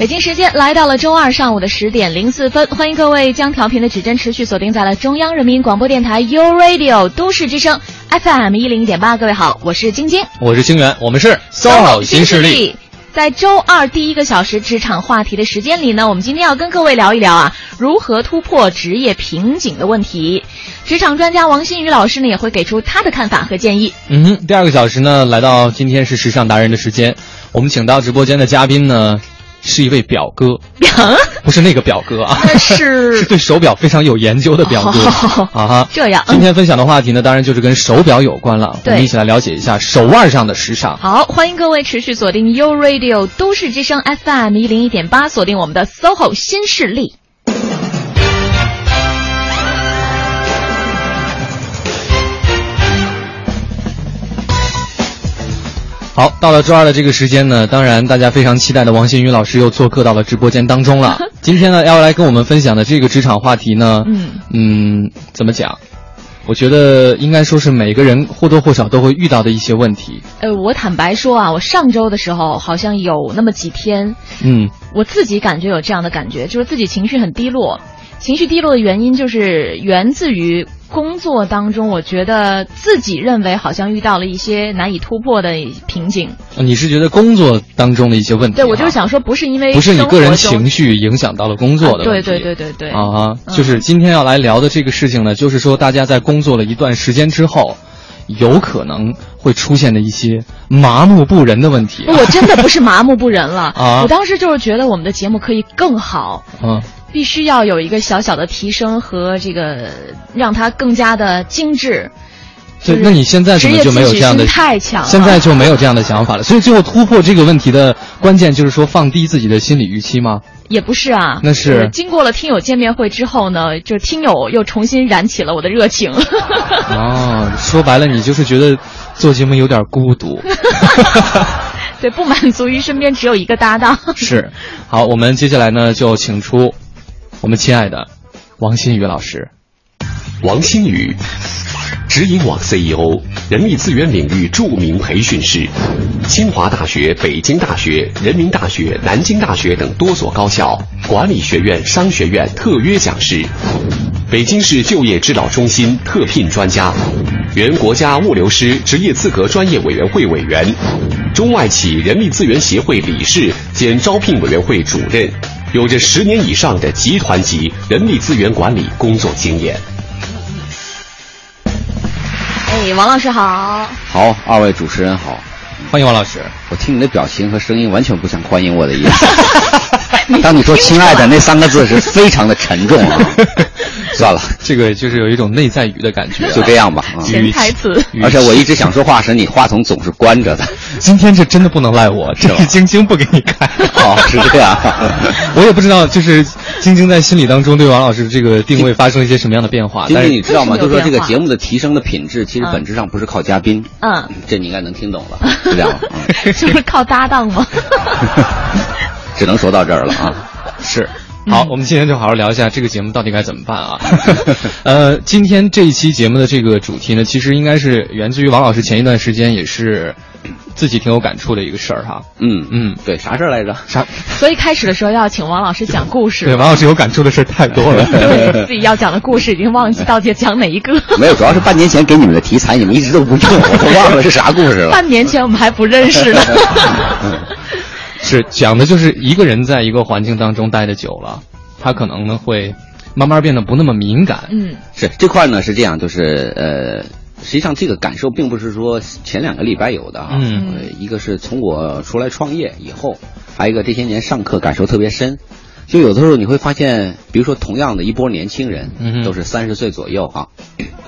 北京时间来到了周二上午的十点零四分，欢迎各位将调频的指针持续锁定在了中央人民广播电台 u Radio 都市之声 FM 一零一点八。各位好，我是晶晶，我是星源，我们是 SOHO 新势力。在周二第一个小时职场话题的时间里呢，我们今天要跟各位聊一聊啊，如何突破职业瓶颈的问题。职场专家王新宇老师呢也会给出他的看法和建议。嗯哼，第二个小时呢，来到今天是时尚达人的时间，我们请到直播间的嘉宾呢。是一位表哥，表不是那个表哥啊，是 是对手表非常有研究的表哥啊哈。这样，今天分享的话题呢，当然就是跟手表有关了。我们一起来了解一下手腕上的时尚。好，欢迎各位持续锁定 U Radio 都市之声 FM 一零一点八，锁定我们的 SOHO 新势力。好，到了周二的这个时间呢，当然大家非常期待的王新宇老师又做客到了直播间当中了。今天呢，要来跟我们分享的这个职场话题呢，嗯嗯，怎么讲？我觉得应该说是每个人或多或少都会遇到的一些问题。呃，我坦白说啊，我上周的时候好像有那么几天，嗯，我自己感觉有这样的感觉，就是自己情绪很低落。情绪低落的原因就是源自于。工作当中，我觉得自己认为好像遇到了一些难以突破的瓶颈。你是觉得工作当中的一些问题？对，我就是想说，不是因为不是你个人情绪影响到了工作的问题。对对对对对。啊，就是今天要来聊的这个事情呢，就是说大家在工作了一段时间之后，有可能会出现的一些麻木不仁的问题。我真的不是麻木不仁了 啊！我当时就是觉得我们的节目可以更好。嗯。必须要有一个小小的提升和这个，让它更加的精致。对，那你现在怎么就没有这样的？太强，现在就没有这样的想法了。所以最后突破这个问题的关键就是说放低自己的心理预期吗？也不是啊，那是经过了听友见面会之后呢，就听友又重新燃起了我的热情。哦，说白了，你就是觉得做节目有点孤独。对，不满足于身边只有一个搭档。是，好，我们接下来呢就请出。我们亲爱的王新宇老师，王新宇，直营网 CEO，人力资源领域著名培训师，清华大学、北京大学、人民大学、南京大学等多所高校管理学院、商学院特约讲师，北京市就业指导中心特聘专家，原国家物流师职业资格专业委员会委员，中外企人力资源协会理事兼招聘委员会主任。有着十年以上的集团级人力资源管理工作经验。哎，王老师好。好，二位主持人好，欢迎王老师。我听你的表情和声音，完全不像欢迎我的意思。当你说“亲爱的”那三个字是非常的沉重啊。算了，这个就是有一种内在语的感觉。就这样吧。潜台词。而且我一直想说话时，你话筒总是关着的。今天这真的不能赖我，这是晶晶不给你开。哦，是这样。我也不知道，就是 晶晶在心理当中对王老师这个定位发生了一些什么样的变化。晶晶，你知道吗？就是说这个节目的提升的品质，其实本质上不是靠嘉宾。嗯。这你应该能听懂了，是这样。吗？就是靠搭档吗？只能说到这儿了啊。是。好，我们今天就好好聊一下这个节目到底该怎么办啊？呃，今天这一期节目的这个主题呢，其实应该是源自于王老师前一段时间也是自己挺有感触的一个事儿哈。嗯嗯，对，啥事儿来着？啥？所以开始的时候要请王老师讲故事。对，王老师有感触的事儿太多了。对，自己要讲的故事已经忘记到底讲哪一个。没有，主要是半年前给你们的题材，你们一直都不用，我都忘了是啥故事了。半年前我们还不认识呢。是讲的就是一个人在一个环境当中待的久了，他可能呢会慢慢变得不那么敏感。嗯，是这块呢是这样，就是呃，实际上这个感受并不是说前两个礼拜有的啊。嗯，一个是从我出来创业以后，还有一个这些年上课感受特别深。就有的时候你会发现，比如说同样的一波年轻人，都是三十岁左右哈。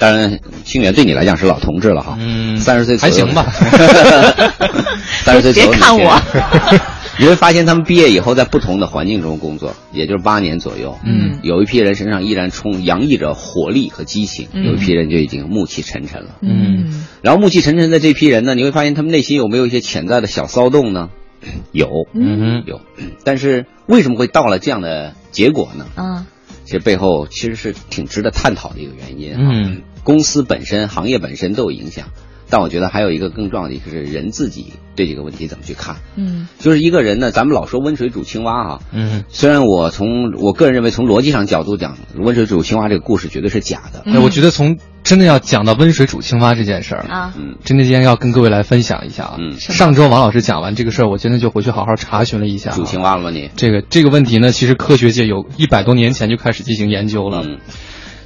当然，清源对你来讲是老同志了哈。嗯，三十岁还行吧。三十岁左右。别看我。你会发现，他们毕业以后在不同的环境中工作，也就是八年左右。嗯，有一批人身上依然充洋溢着活力和激情，有一批人就已经暮气沉沉了。嗯，然后暮气沉沉的这批人呢，你会发现他们内心有没有一些潜在的小骚动呢？有，嗯，有。但是为什么会到了这样的结果呢？啊，其实背后其实是挺值得探讨的一个原因。嗯，公司本身、行业本身都有影响。但我觉得还有一个更重要的，就是人自己对这个问题怎么去看。嗯，就是一个人呢，咱们老说温水煮青蛙啊。嗯，虽然我从我个人认为，从逻辑上角度讲，温水煮青蛙这个故事绝对是假的。那，我觉得从真的要讲到温水煮青蛙这件事儿啊，嗯，真的今天要跟各位来分享一下啊。嗯，上周王老师讲完这个事儿，我真的就回去好好查询了一下。煮青蛙了吗？你这个这个问题呢，其实科学界有一百多年前就开始进行研究了。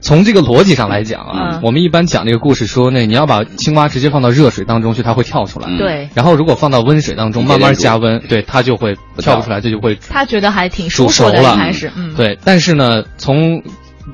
从这个逻辑上来讲啊，我们一般讲这个故事说，那你要把青蛙直接放到热水当中去，它会跳出来。对。然后如果放到温水当中，慢慢加温，对它就会跳不出来，这就会。它觉得还挺舒服的，开始。嗯。对，但是呢，从。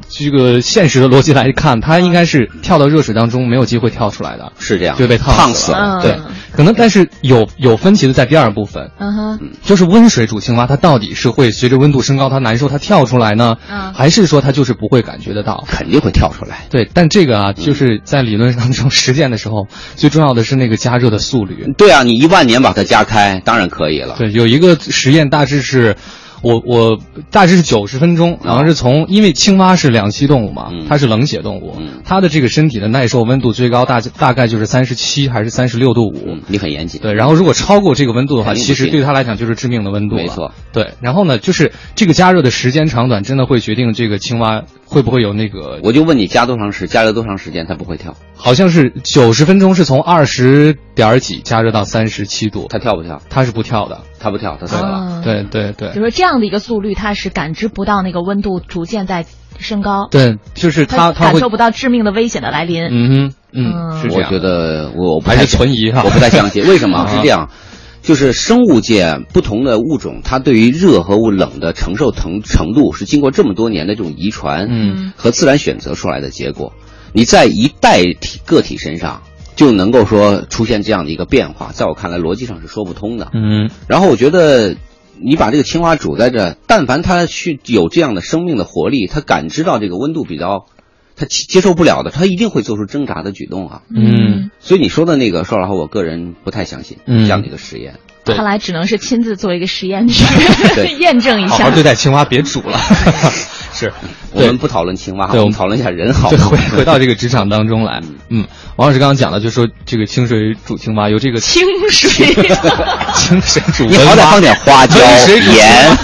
这个现实的逻辑来看，它应该是跳到热水当中没有机会跳出来的，是这样，就被烫死了。对，可能但是有有分歧的在第二部分，嗯哼，就是温水煮青蛙，它到底是会随着温度升高它难受它跳出来呢，还是说它就是不会感觉得到？肯定会跳出来。对，但这个啊，就是在理论当中实践的时候，最重要的是那个加热的速率。对啊，你一万年把它加开，当然可以了。对，有一个实验大致是。我我大致是九十分钟，然后是从因为青蛙是两栖动物嘛，它是冷血动物，它的这个身体的耐受温度最高大大概就是三十七还是三十六度五，你很严谨。对，然后如果超过这个温度的话，其实对它来讲就是致命的温度了。没错，对，然后呢，就是这个加热的时间长短，真的会决定这个青蛙会不会有那个。我就问你加多长时加热多长时间它不会跳？好像是九十分钟是从二十点几加热到三十七度，它跳不跳？它是不跳的。它不跳，它死了。对对对，就说这样的一个速率，它是感知不到那个温度逐渐在升高。对，就是它它感受不到致命的危险的来临。嗯哼，嗯，是我觉得我还是存疑哈，我不太相信。为什么 是这样？就是生物界不同的物种，它对于热和冷的承受程程度是经过这么多年的这种遗传，嗯，和自然选择出来的结果。你在一代体个体身上。就能够说出现这样的一个变化，在我看来逻辑上是说不通的。嗯，然后我觉得你把这个青蛙煮在这，但凡它去有这样的生命的活力，它感知到这个温度比较，它接受不了的，它一定会做出挣扎的举动啊。嗯，所以你说的那个，说实话，我个人不太相信这样的一个实验。看来只能是亲自做一个实验去 验证一下。好好对待青蛙，别煮了。是，我们不讨论青蛙，对我们讨论一下人好。回回到这个职场当中来，嗯，王老师刚刚讲的，就说这个清水煮青蛙有这个清水，清水煮，你好歹放点花椒、盐、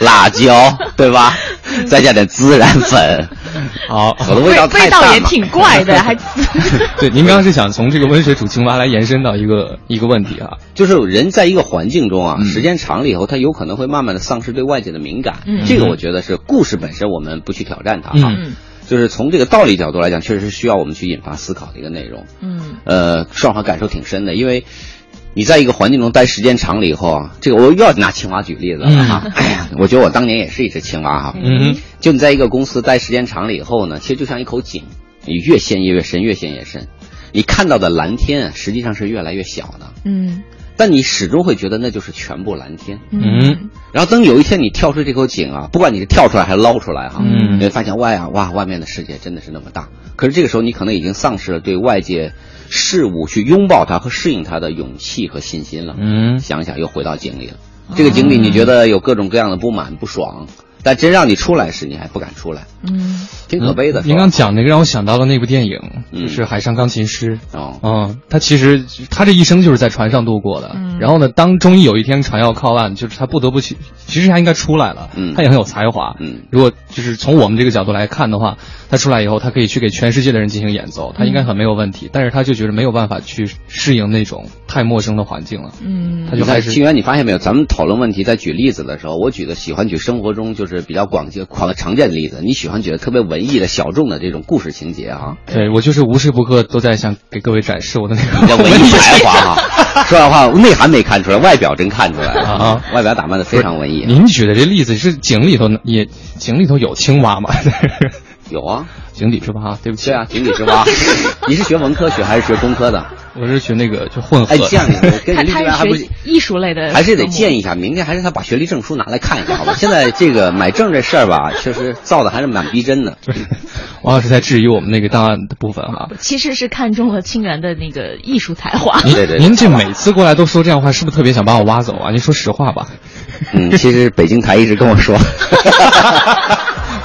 辣椒，对吧？再加点孜然粉。好，我的味道味道也挺怪的，还。对，您刚刚是想从这个温水煮青蛙来延伸到一个一个问题啊，就是人在一个环境中啊，时间长了以后，他有可能会慢慢的丧失对外界的敏感。嗯，这个我觉得是故事本身，我们不去挑战它哈。嗯。就是从这个道理角度来讲，确实是需要我们去引发思考的一个内容。嗯。呃，双方感受挺深的，因为。你在一个环境中待时间长了以后啊，这个我又要拿青蛙举例子了哈。哎呀，我觉得我当年也是一只青蛙哈。嗯。就你在一个公司待时间长了以后呢，其实就像一口井，你越陷越深，越陷越深。你看到的蓝天实际上是越来越小的。嗯。但你始终会觉得那就是全部蓝天。嗯。然后等有一天你跳出这口井啊，不管你是跳出来还是捞出来哈，你会发现外啊哇，外面的世界真的是那么大。可是这个时候你可能已经丧失了对外界。事物去拥抱它和适应它的勇气和信心了。嗯，想想又回到井里了。这个井里你觉得有各种各样的不满不爽。但真让你出来时，你还不敢出来，嗯，挺可悲的。您刚讲那个让我想到了那部电影，就是《海上钢琴师》哦，嗯，他其实他这一生就是在船上度过的。然后呢，当终于有一天船要靠岸，就是他不得不去，其实他应该出来了。嗯，他也很有才华。嗯，如果就是从我们这个角度来看的话，他出来以后，他可以去给全世界的人进行演奏，他应该很没有问题。但是他就觉得没有办法去适应那种太陌生的环境了。嗯，他就开始。清源，你发现没有？咱们讨论问题在举例子的时候，我举的喜欢举生活中就是。是比较广接广常见的例子，你喜欢觉得特别文艺的小众的这种故事情节啊？对我就是无时不刻都在想给各位展示我的那个文艺才华啊。说实话，内涵没看出来，外表真看出来了啊！外表打扮的非常文艺。您举的这例子是井里头也井里头有青蛙吗？有啊。井底之蛙，对不起对啊，井底之蛙。你是学文科学还是学工科的？我是学那个就混合。哎，这样跟你这还不艺术类的，还是得建议一下，明天还是他把学历证书拿来看一下，好吧？现在这个买证这事儿吧，确实造的还是蛮逼真的。王老师在质疑我们那个档案的部分哈。其实是看中了清源的那个艺术才华。对 对。您这每次过来都说这样话，是不是特别想把我挖走啊？您说实话吧。嗯，其实北京台一直跟我说。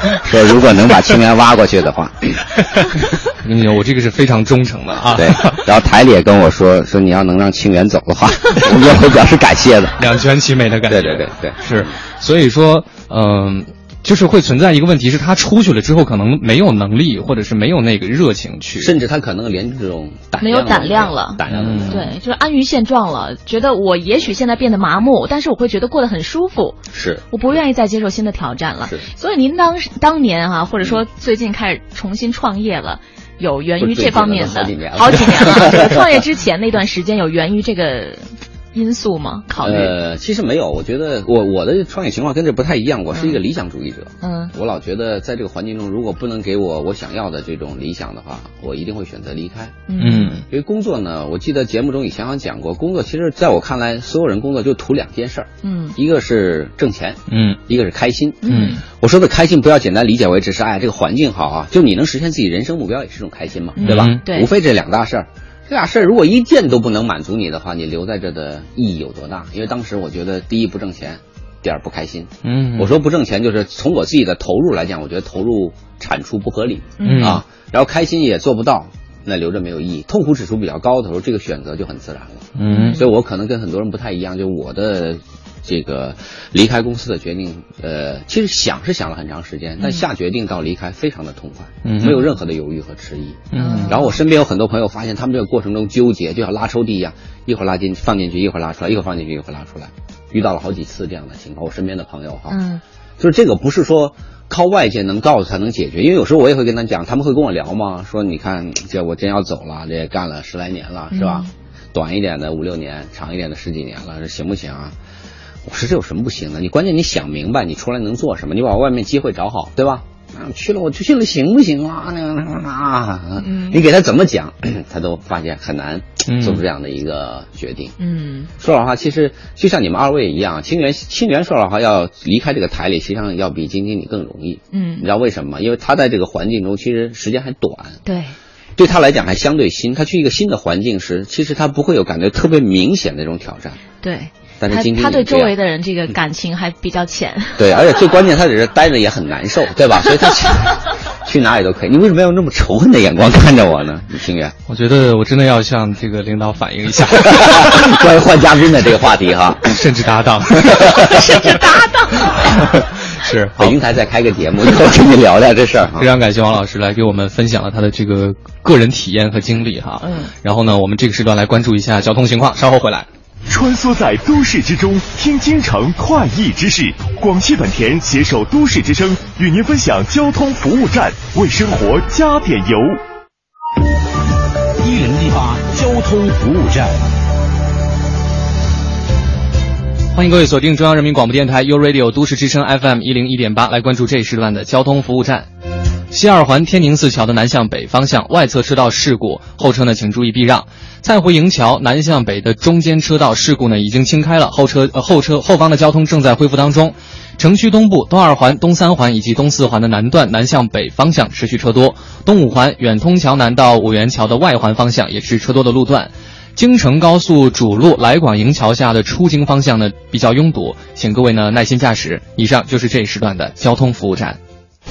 说如果能把清源挖过去的话，我跟你讲，我这个是非常忠诚的啊。对，然后台里也跟我说，说你要能让清源走的话，我们也会表示感谢的，两全其美的感觉。对对对对，是，所以说，嗯。就是会存在一个问题，是他出去了之后，可能没有能力，或者是没有那个热情去，甚至他可能连这种没有胆量了，胆量对，就是安于现状了，觉得我也许现在变得麻木，但是我会觉得过得很舒服，是，我不愿意再接受新的挑战了。所以您当当年啊，或者说最近开始重新创业了，有源于这方面的好几年了，创业之前那段时间有源于这个。因素吗？考虑呃，其实没有。我觉得我我的创业情况跟这不太一样。我是一个理想主义者。嗯，我老觉得在这个环境中，如果不能给我我想要的这种理想的话，我一定会选择离开。嗯，因为工作呢，我记得节目中以前好像讲过，工作其实在我看来，所有人工作就图两件事儿。嗯，一个是挣钱。嗯，一个是开心。嗯，我说的开心不要简单理解为只是哎这个环境好啊，就你能实现自己人生目标也是种开心嘛，对吧？对，无非这两大事儿。这俩事儿如果一件都不能满足你的话，你留在这的意义有多大？因为当时我觉得，第一不挣钱，第二不开心。嗯，我说不挣钱，就是从我自己的投入来讲，我觉得投入产出不合理。嗯啊，然后开心也做不到，那留着没有意义。痛苦指数比较高的时候，这个选择就很自然了。嗯，所以我可能跟很多人不太一样，就我的。这个离开公司的决定，呃，其实想是想了很长时间，但下决定到离开非常的痛快，没有任何的犹豫和迟疑。嗯，然后我身边有很多朋友发现，他们这个过程中纠结，就像拉抽屉一样，一会儿拉进放进去，一会儿拉出来，一会儿放进去，一会儿拉出来，遇到了好几次这样的情况。我身边的朋友哈，嗯，就是这个不是说靠外界能告诉才能解决，因为有时候我也会跟他讲，他们会跟我聊嘛，说你看这我真要走了，这也干了十来年了，是吧？短一点的五六年，长一点的十几年了，这行不行啊？我说这有什么不行的？你关键你想明白，你出来能做什么？你把外面机会找好，对吧？啊，去了我就去了，行不行啊？那个啊，你给他怎么讲，他都发现很难做出这样的一个决定。嗯，说老实话，其实就像你们二位一样，清源清源说老实话要离开这个台里，实际上要比金经理更容易。嗯，你知道为什么吗？因为他在这个环境中其实时间还短。对，对他来讲还相对新。他去一个新的环境时，其实他不会有感觉特别明显的这种挑战。对。但是今天他对周围的人这个感情还比较浅。对，而且最关键，他在这待着也很难受，对吧？所以他去 哪里都可以。你为什么要用那么仇恨的眼光看着我呢，李清源？我觉得我真的要向这个领导反映一下，关于换嘉宾的这个话题哈，甚至搭档，甚至搭档，是北京台再开个节目，以后跟你聊聊这事儿。非常感谢王老师来给我们分享了他的这个个人体验和经历哈。嗯。然后呢，我们这个时段来关注一下交通情况，稍后回来。穿梭在都市之中，听京城快意之事。广汽本田携手都市之声，与您分享交通服务站，为生活加点油。一零一八交通服务站，欢迎各位锁定中央人民广播电台 u Radio 都市之声 FM 一零一点八，来关注这一时段的交通服务站。西二环天宁寺桥的南向北方向外侧车道事故，后车呢请注意避让。蔡湖营桥南向北的中间车道事故呢已经清开了，后车呃后车后方的交通正在恢复当中。城区东部东二环、东三环以及东四环的南段南向北方向持续车多，东五环远通桥南到五元桥的外环方向也是车多的路段。京承高速主路来广营桥下的出京方向呢比较拥堵，请各位呢耐心驾驶。以上就是这一时段的交通服务站。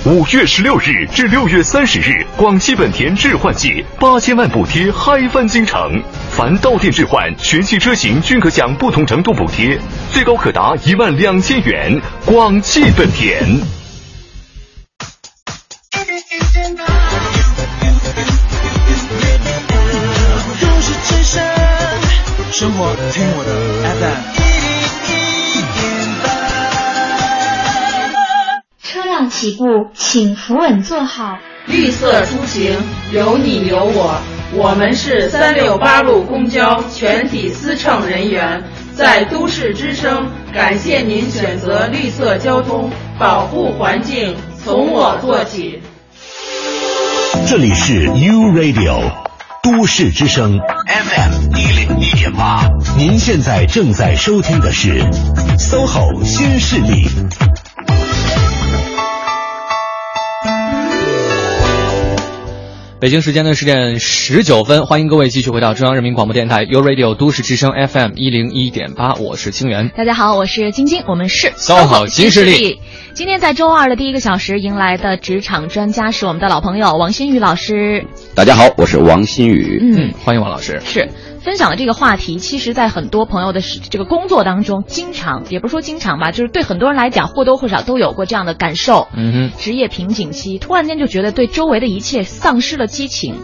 五月十六日至六月三十日，广汽本田置换季八千万补贴嗨翻京城，凡到店置换全系车型均可享不同程度补贴，最高可达一万两千元。广汽本田。生活听我的 FM。起步，请扶稳坐好。绿色出行，有你有我。我们是三六八路公交全体司乘人员，在都市之声，感谢您选择绿色交通，保护环境从我做起。这里是 U Radio 都市之声 FM 一零一点八，您现在正在收听的是 SOHO 新势力。北京时间的十点十九分，欢迎各位继续回到中央人民广播电台 u Radio 都市之声 FM 一零一点八，我是清源。大家好，我是晶晶，我们是搜好新势力。今天在周二的第一个小时迎来的职场专家是我们的老朋友王新宇老师。大家好，我是王新宇。嗯，欢迎王老师。是。分享的这个话题，其实，在很多朋友的这个工作当中，经常也不是说经常吧，就是对很多人来讲，或多或少都有过这样的感受。嗯哼，职业瓶颈期，突然间就觉得对周围的一切丧失了激情。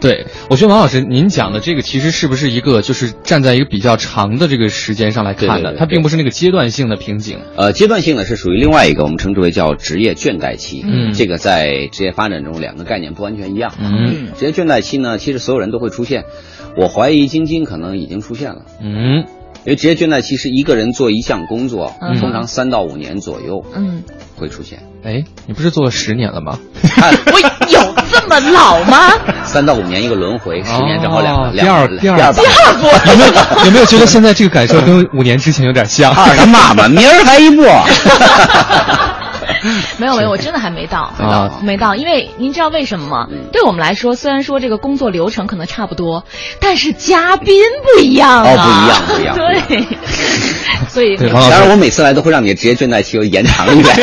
对，我觉得王老师，您讲的这个其实是不是一个，就是站在一个比较长的这个时间上来看的，它并不是那个阶段性的瓶颈。呃，阶段性呢是属于另外一个，我们称之为叫职业倦怠期。嗯，这个在职业发展中，两个概念不完全一样。嗯，职业倦怠期呢，其实所有人都会出现。我怀疑晶晶可能已经出现了，嗯，因为职业倦怠期是一个人做一项工作，通常三到五年左右，嗯，会出现。哎，你不是做了十年了吗？我有这么老吗？三到五年一个轮回，十年正好两个。第二第二第二部有没有有没有觉得现在这个感受跟五年之前有点像？二他妈妈，明儿还一部。没有没有，我真的还没到，没到，没到。因为您知道为什么吗？对我们来说，虽然说这个工作流程可能差不多，但是嘉宾不一样啊，不一样，不一样。对，所以当然我每次来都会让你的职业倦怠期又延长一点，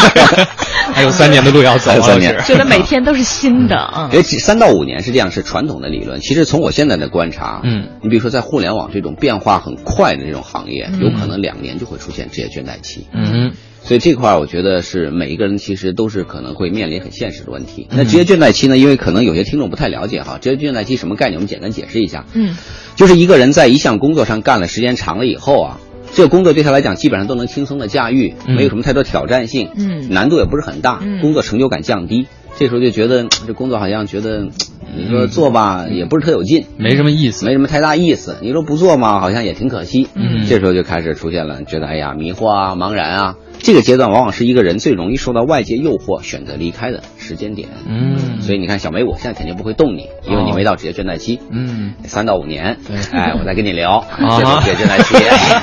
还有三年的路要走，三年，觉得每天都是新的。嗯，因为三到五年是这样，是传统的理论。其实从我现在的观察，嗯，你比如说在互联网这种变化很快的这种行业，有可能两年就会出现职业倦怠期。嗯。所以这块儿，我觉得是每一个人其实都是可能会面临很现实的问题。那职业倦怠期呢？因为可能有些听众不太了解哈，职业倦怠期什么概念？我们简单解释一下。嗯，就是一个人在一项工作上干了时间长了以后啊，这个工作对他来讲基本上都能轻松的驾驭，没有什么太多挑战性，嗯，难度也不是很大，工作成就感降低。这时候就觉得这工作好像觉得，你说做吧也不是特有劲，没什么意思，没什么太大意思。你说不做嘛，好像也挺可惜。嗯，这时候就开始出现了，觉得哎呀迷惑啊，茫然啊。这个阶段往往是一个人最容易受到外界诱惑、选择离开的时间点。嗯，所以你看，小梅，我现在肯定不会动你，因为你没到职业倦怠期。嗯，三到五年。对，哎，我再跟你聊。啊，职业倦怠期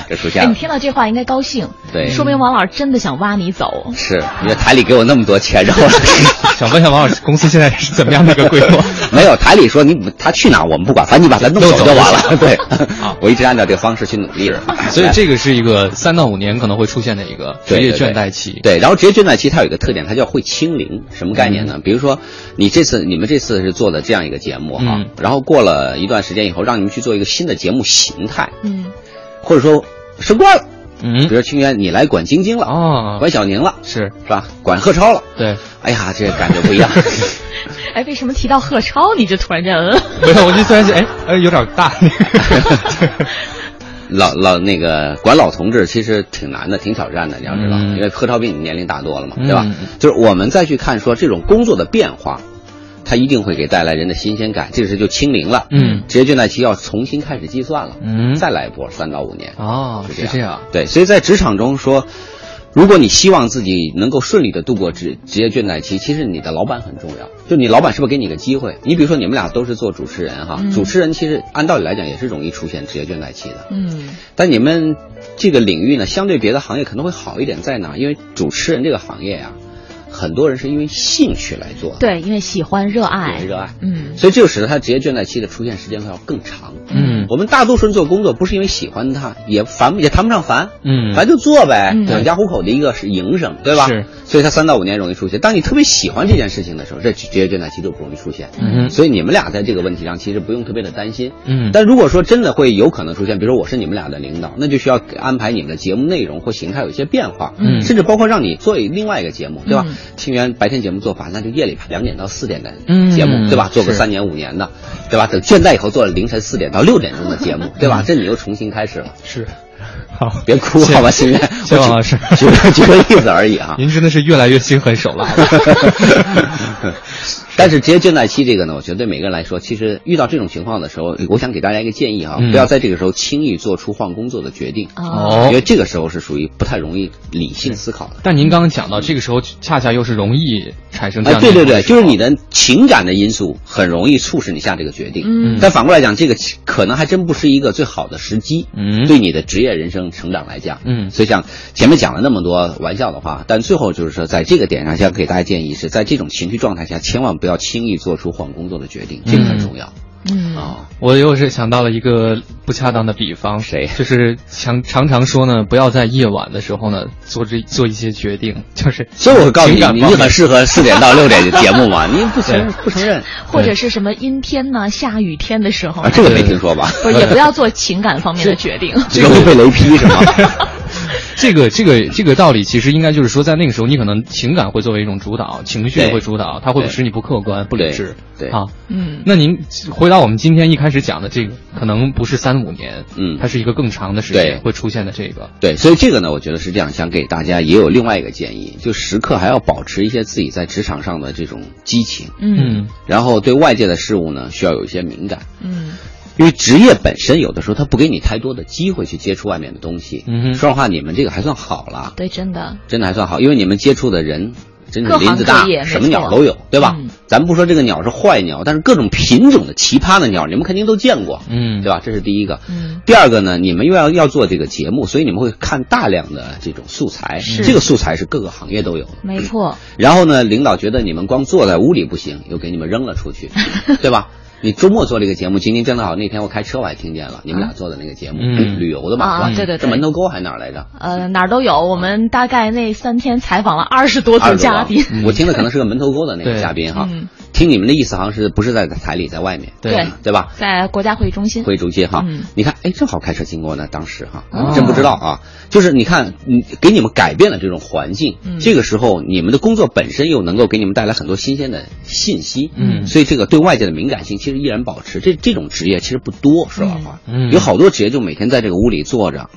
就出现了。哎，你听到这话应该高兴。对，说明王老师真的想挖你走。是，因为台里给我那么多钱，然后 想问一下王老师，公司现在是怎么样的一个规模？没有，台里说你他去哪我们不管，反正你把他弄走就完了。对，我一直按照这个方式去努力。所以这个是一个三到五年可能会出现的一个职业倦怠期。对，然后职业倦怠期它有一个特点，它叫会清零。什么概念呢？比如说，你这次你们这次是做的这样一个节目哈，然后过了一段时间以后，让你们去做一个新的节目形态，嗯，或者说升官了，嗯，比如清源你来管晶晶了，哦，管小宁了，是是吧？管贺超了，对，哎呀，这感觉不一样。哎，为什么提到贺超你就突然间嗯？没有，我就突然间哎哎有点大。老老那个管老同志其实挺难的，挺挑战的，你要知道，因为贺超比你年龄大多了嘛，对吧？就是我们再去看说这种工作的变化，它一定会给带来人的新鲜感，这个时就清零了，嗯，职业倦怠期要重新开始计算了，嗯，再来一波三到五年，哦，是这样，对，所以在职场中说。如果你希望自己能够顺利的度过职职业倦怠期，其实你的老板很重要。就你老板是不是给你个机会？你比如说你们俩都是做主持人哈，主持人其实按道理来讲也是容易出现职业倦怠期的。嗯，但你们这个领域呢，相对别的行业可能会好一点，在哪？因为主持人这个行业呀。很多人是因为兴趣来做，对，因为喜欢、热爱、热爱，嗯，所以这就使得他职业倦怠期的出现时间会要更长。嗯，我们大多数人做工作不是因为喜欢他，也烦也谈不上烦，嗯，咱就做呗，养家糊口的一个是营生，对吧？是，所以他三到五年容易出现。当你特别喜欢这件事情的时候，这职业倦怠期就不容易出现。嗯，所以你们俩在这个问题上其实不用特别的担心。嗯，但如果说真的会有可能出现，比如说我是你们俩的领导，那就需要安排你们的节目内容或形态有一些变化，嗯，甚至包括让你做另外一个节目，对吧？清源白天。节目做法，那就夜里吧两点到四点的节目，对吧？做个三年五年的，对吧？等倦怠以后，做了凌晨四点到六点钟的节目，对吧？这你又重新开始了。是，好，别哭，好吧，心愿。谢王老师，举举个例子而已啊。您真的是越来越心狠手辣了。但是职业倦怠期这个呢，我觉得对每个人来说，其实遇到这种情况的时候，我想给大家一个建议哈，不要在这个时候轻易做出换工作的决定哦，因为这个时候是属于不太容易理性思考的。但您刚刚讲到，这个时候恰恰又是容易产生这样对对对，就是你的情感的因素很容易促使你下这个决定。嗯，但反过来讲，这个可能还真不是一个最好的时机。嗯，对你的职业人生成长来讲，嗯，所以像前面讲了那么多玩笑的话，但最后就是说，在这个点上，想给大家建议是在这种情绪状态下，千万不要。不要轻易做出换工作的决定，这个很重要。嗯啊，我又是想到了一个不恰当的比方，谁？就是常常常说呢，不要在夜晚的时候呢做这做一些决定，就是。所以我告诉你，你很适合四点到六点的节目嘛？你不承不承认？或者是什么阴天呢？下雨天的时候？这个没听说吧？不是，也不要做情感方面的决定，容易被雷劈是吗？这个这个这个道理其实应该就是说，在那个时候，你可能情感会作为一种主导，情绪会主导，它会使你不客观、不理智。对啊，嗯。那您回答我们今天一开始讲的这个，可能不是三五年，嗯，它是一个更长的时间会出现的这个。对，所以这个呢，我觉得是这样，想给大家也有另外一个建议，就时刻还要保持一些自己在职场上的这种激情，嗯，然后对外界的事物呢，需要有一些敏感，嗯。因为职业本身有的时候他不给你太多的机会去接触外面的东西。嗯，说实话，你们这个还算好了。对，真的，真的还算好，因为你们接触的人真是林子大，什么鸟都有，对吧？咱不说这个鸟是坏鸟，但是各种品种的奇葩的鸟，你们肯定都见过，嗯，对吧？这是第一个。嗯，第二个呢，你们又要要做这个节目，所以你们会看大量的这种素材，这个素材是各个行业都有，没错。然后呢，领导觉得你们光坐在屋里不行，又给你们扔了出去，对吧？你周末做这个节目，今天正好那天我开车我还听见了你们俩做的那个节目，旅游的嘛，啊，对对对，是门头沟还是哪儿来着？呃，哪儿都有。我们大概那三天采访了二十多组嘉宾，我听的可能是个门头沟的那个嘉宾哈。听你们的意思，好像是不是在台里，在外面？对对吧？在国家会议中心。会议中心哈，你看，哎，正好开车经过呢，当时哈，真不知道啊。就是你看，你给你们改变了这种环境，这个时候你们的工作本身又能够给你们带来很多新鲜的信息，嗯，所以这个对外界的敏感性其实依然保持。这这种职业其实不多，说老实话，嗯，有好多职业就每天在这个屋里坐着，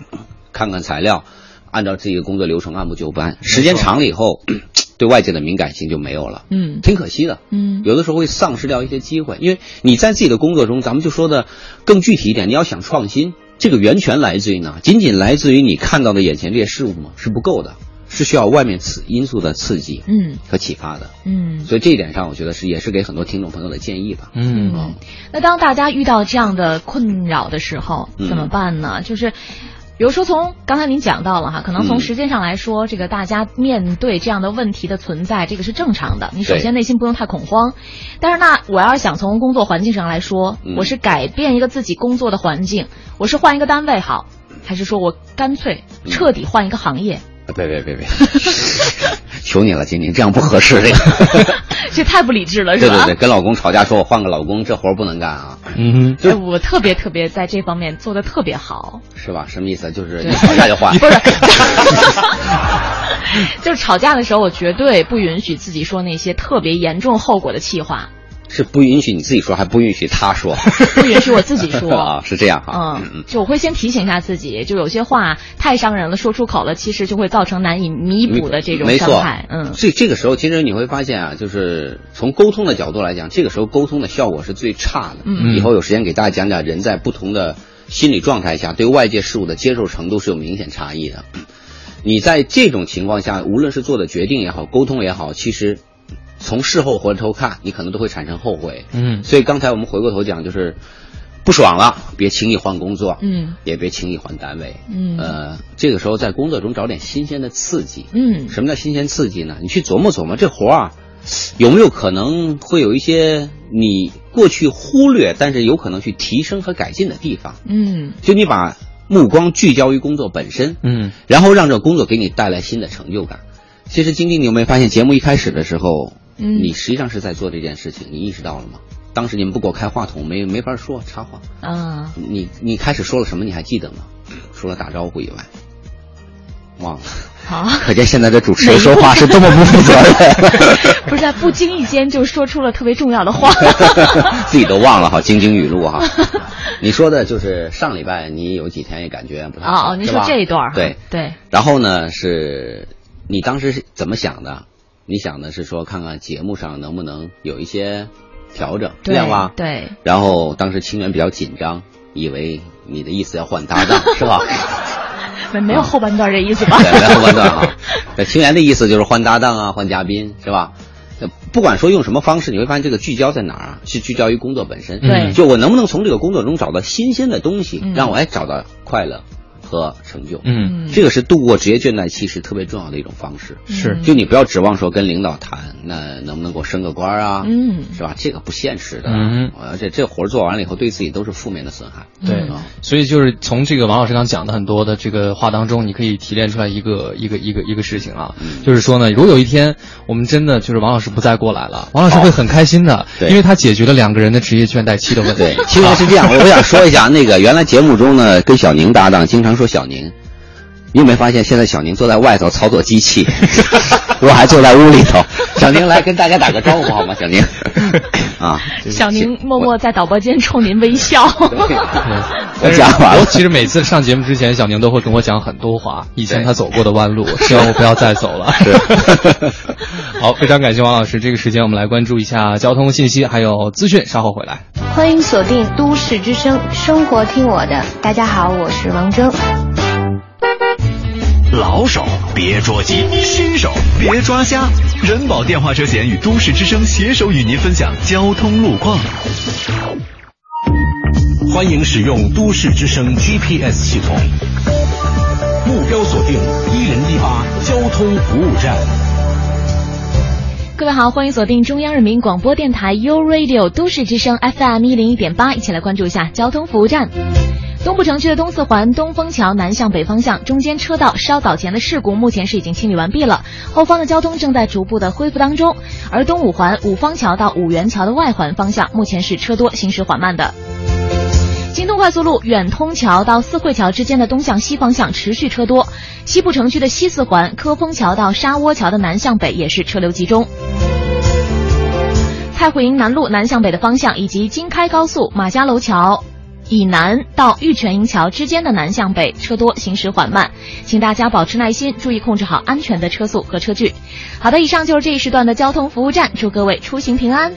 看看材料，按照自己的工作流程按部就班，时间长了以后。对外界的敏感性就没有了，嗯，挺可惜的，嗯，有的时候会丧失掉一些机会，因为你在自己的工作中，咱们就说的更具体一点，你要想创新，这个源泉来自于哪？仅仅来自于你看到的眼前这些事物吗？是不够的，是需要外面刺因素的刺激，嗯，和启发的，嗯，所以这一点上，我觉得是也是给很多听众朋友的建议吧，嗯，那当大家遇到这样的困扰的时候，怎么办呢？就是。比如说，从刚才您讲到了哈，可能从时间上来说，这个大家面对这样的问题的存在，这个是正常的。你首先内心不用太恐慌，但是那我要是想从工作环境上来说，我是改变一个自己工作的环境，我是换一个单位好，还是说我干脆彻底换一个行业？别别别别，求你了，金玲，这样不合适，这个 这太不理智了，是吧？对对对，跟老公吵架说，我换个老公，这活不能干啊。嗯，就我特别特别在这方面做的特别好，是吧？什么意思？就是你吵架就换？不是，就是吵架的时候，我绝对不允许自己说那些特别严重后果的气话。是不允许你自己说，还不允许他说，不允许我自己说 啊，是这样哈。嗯，就我会先提醒一下自己，就有些话太伤人了，说出口了，其实就会造成难以弥补的这种伤害。嗯，所以这个时候，其实你会发现啊，就是从沟通的角度来讲，这个时候沟通的效果是最差的。嗯，以后有时间给大家讲讲，人在不同的心理状态下，对外界事物的接受程度是有明显差异的。你在这种情况下，无论是做的决定也好，沟通也好，其实。从事后回头看，你可能都会产生后悔。嗯，所以刚才我们回过头讲，就是不爽了，别轻易换工作。嗯，也别轻易换单位。嗯，呃，这个时候在工作中找点新鲜的刺激。嗯，什么叫新鲜刺激呢？你去琢磨琢磨，这活啊，有没有可能会有一些你过去忽略，但是有可能去提升和改进的地方？嗯，就你把目光聚焦于工作本身。嗯，然后让这工作给你带来新的成就感。其实，晶晶，你有没有发现节目一开始的时候？嗯，你实际上是在做这件事情，你意识到了吗？当时你们不给我开话筒，没没法说插话。啊，你你开始说了什么？你还记得吗？除了打招呼以外，忘了。好，可见现在的主持人说话是多么不负责任。不是在不经意间就说出了特别重要的话，自己都忘了哈，晶晶语录哈。你说的就是上礼拜你有几天也感觉不太好，哦，您说这一段对对。然后呢，是你当时是怎么想的？你想的是说，看看节目上能不能有一些调整这样吧？对。然后当时清源比较紧张，以为你的意思要换搭档，是吧？没 没有后半段这意思吧？对，没有后半段啊。那清源的意思就是换搭档啊，换嘉宾，是吧？不管说用什么方式，你会发现这个聚焦在哪儿啊？是聚焦于工作本身。对。就我能不能从这个工作中找到新鲜的东西，让我哎找到快乐。和成就。嗯，这个是度过职业倦怠期是特别重要的一种方式。是，就你不要指望说跟领导谈，那能不能给我升个官啊？嗯，是吧？这个不现实的。嗯，而且这活做完了以后，对自己都是负面的损害。对，所以就是从这个王老师刚讲的很多的这个话当中，你可以提炼出来一个一个一个一个事情啊，就是说呢，如果有一天我们真的就是王老师不再过来了，王老师会很开心的，因为他解决了两个人的职业倦怠期的问题。其实是这样，我想说一下，那个原来节目中呢，跟小宁搭档，经常说小宁。你有没有发现，现在小宁坐在外头操作机器，我还坐在屋里头。小宁来跟大家打个招呼好吗？小宁，啊，小宁默默在导播间冲您微笑。我讲完了。其实每次上节目之前，小宁都会跟我讲很多话，以前他走过的弯路，希望我不要再走了。好，非常感谢王老师。这个时间我们来关注一下交通信息还有资讯，稍后回来。欢迎锁定都市之声，生活听我的。大家好，我是王铮。老手别捉鸡，新手别抓瞎。人保电话车险与都市之声携手与您分享交通路况。欢迎使用都市之声 GPS 系统，目标锁定一零一八交通服务站。各位好，欢迎锁定中央人民广播电台 u Radio 都市之声 FM 一零一点八，一起来关注一下交通服务站。东部城区的东四环东风桥南向北方向中间车道稍早前的事故目前是已经清理完毕了，后方的交通正在逐步的恢复当中。而东五环五方桥到五元桥的外环方向目前是车多，行驶缓慢的。京通快速路远通桥到四惠桥之间的东向西方向持续车多，西部城区的西四环科丰桥到沙窝桥的南向北也是车流集中。太湖营南路南向北的方向以及京开高速马家楼桥。以南到玉泉营桥之间的南向北车多，行驶缓慢，请大家保持耐心，注意控制好安全的车速和车距。好的，以上就是这一时段的交通服务站，祝各位出行平安。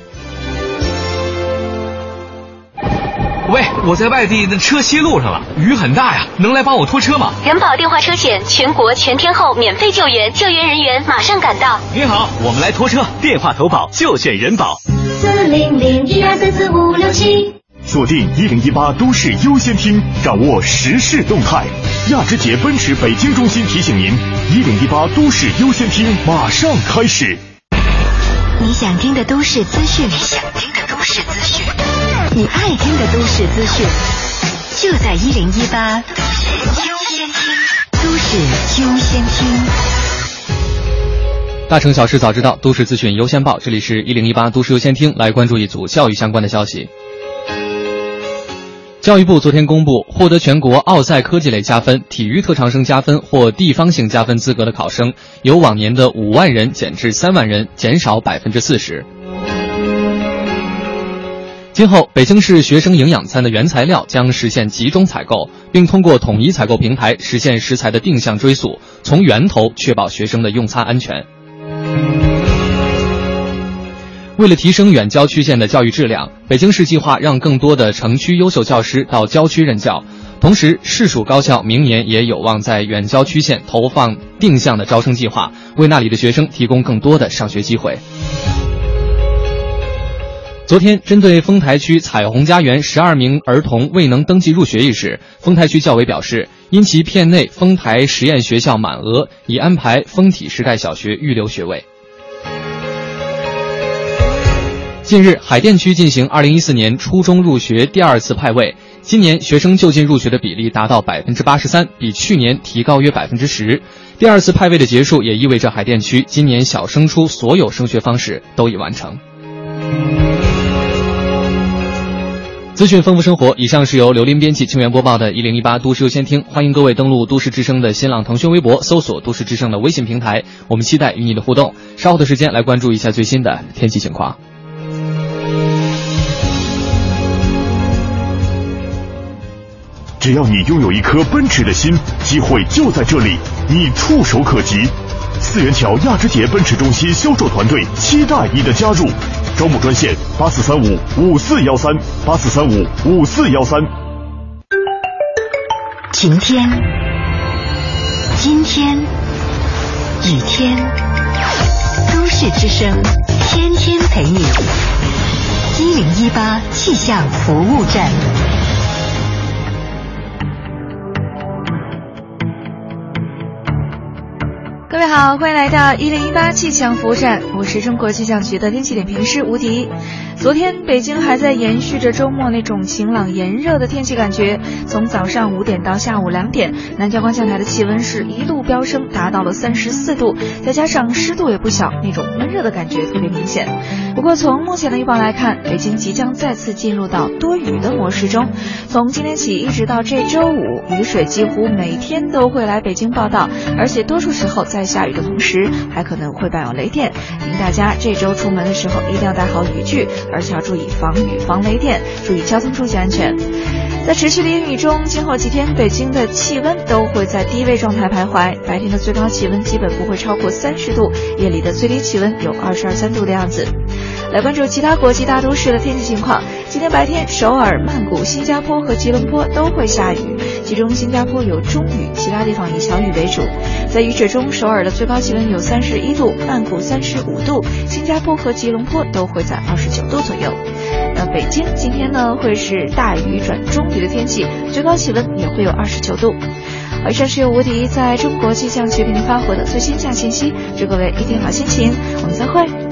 喂，我在外地，的车歇路上了，雨很大呀，能来帮我拖车吗？人保电话车险，全国全天候免费救援，救援人员马上赶到。您好，我们来拖车，电话投保就选人保。四零零一二三四五六七。锁定一零一八都市优先听，掌握时事动态。亚之杰奔驰北京中心提醒您：一零一八都市优先听马上开始。你想听的都市资讯，你想听的都市资讯，你爱听的都市资讯，就在一零一八都市优先听。都市优先听。大城小事早知道，都市资讯优先报。这里是一零一八都市优先听，来关注一组教育相关的消息。教育部昨天公布，获得全国奥赛科技类加分、体育特长生加分或地方性加分资格的考生，由往年的五万人减至三万人，减少百分之四十。今后，北京市学生营养餐的原材料将实现集中采购，并通过统一采购平台实现食材的定向追溯，从源头确保学生的用餐安全。为了提升远郊区县的教育质量，北京市计划让更多的城区优秀教师到郊区任教。同时，市属高校明年也有望在远郊区县投放定向的招生计划，为那里的学生提供更多的上学机会。昨天，针对丰台区彩虹家园十二名儿童未能登记入学一事，丰台区教委表示，因其片内丰台实验学校满额，已安排丰体时代小学预留学位。近日，海淀区进行二零一四年初中入学第二次派位，今年学生就近入学的比例达到百分之八十三，比去年提高约百分之十。第二次派位的结束，也意味着海淀区今年小升初所有升学方式都已完成。资讯丰富生活，以上是由刘林编辑、清源播报的《一零一八都市优先听》，欢迎各位登录都市之声的新浪、腾讯微博，搜索都市之声的微信平台，我们期待与你的互动。稍后的时间来关注一下最新的天气情况。只要你拥有一颗奔驰的心，机会就在这里，你触手可及。四元桥亚之杰奔驰中心销售团队期待你的加入，招募专线八四三五五四幺三八四三五五四幺三。晴天，阴天，雨天，都市之声，天天陪你。一零一八气象服务站。好，欢迎来到一零一八气象服务站，我是中国气象局的天气点评师吴迪。昨天北京还在延续着周末那种晴朗炎热的天气感觉，从早上五点到下午两点，南郊观象台的气温是一路飙升，达到了三十四度，再加上湿度也不小，那种闷热的感觉特别明显。不过从目前的预报来看，北京即将再次进入到多雨的模式中，从今天起一直到这周五，雨水几乎每天都会来北京报道，而且多数时候在下雨的同时，还可能会伴有雷电。请大家这周出门的时候一定要带好雨具。而且要注意防雨、防雷电，注意交通出行安全。在持续的阴雨中，今后几天北京的气温都会在低位状态徘徊，白天的最高气温基本不会超过三十度，夜里的最低气温有二十二三度的样子。来关注其他国际大都市的天气情况。今天白天，首尔、曼谷、新加坡和吉隆坡都会下雨，其中新加坡有中雨，其他地方以小雨为主。在雨雪中，首尔的最高气温有三十一度，曼谷三十五度，新加坡和吉隆坡都会在二十九度左右。那北京今天呢，会是大雨转中雨的天气，最高气温也会有二十九度。以上是由无敌在中国气象局给您发回的最新气象信息，祝各位一天好心情，我们再会。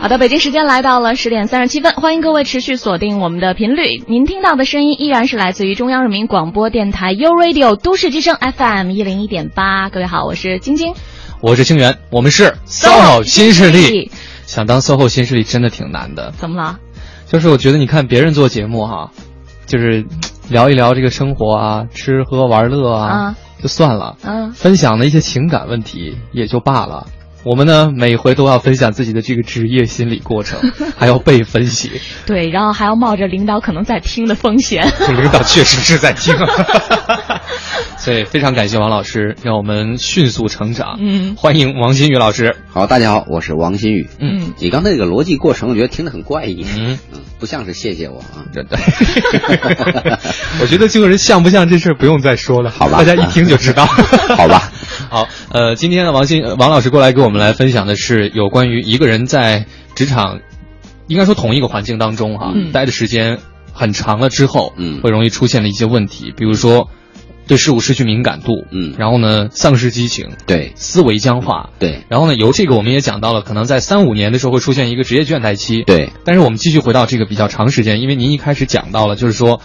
好的，北京时间来到了十点三十七分，欢迎各位持续锁定我们的频率。您听到的声音依然是来自于中央人民广播电台 u Radio 都市之声 FM 一零一点八。各位好，我是晶晶，我是清源，我们是 SOHO 新势力。想当 SOHO 新势力真的挺难的。怎么了？就是我觉得你看别人做节目哈，就是聊一聊这个生活啊，吃喝玩乐啊，就算了。嗯。分享的一些情感问题也就罢了。我们呢，每回都要分享自己的这个职业心理过程，还要被分析。对，然后还要冒着领导可能在听的风险。领导确实是在听。所以非常感谢王老师，让我们迅速成长。嗯，欢迎王新宇老师。好，大家好，我是王新宇。嗯，你刚才这个逻辑过程，我觉得听得很怪异。嗯嗯，不像是谢谢我啊，真的。我觉得这个人像不像这事儿不用再说了，好吧？大家一听就知道。好吧。好，呃，今天呢，王新王老师过来给我们来分享的是有关于一个人在职场，应该说同一个环境当中哈，待的时间很长了之后，嗯，会容易出现的一些问题，比如说对事物失去敏感度，嗯，然后呢，丧失激情，对，思维僵化，对，然后呢，由这个我们也讲到了，可能在三五年的时候会出现一个职业倦怠期，对，但是我们继续回到这个比较长时间，因为您一开始讲到了，就是说。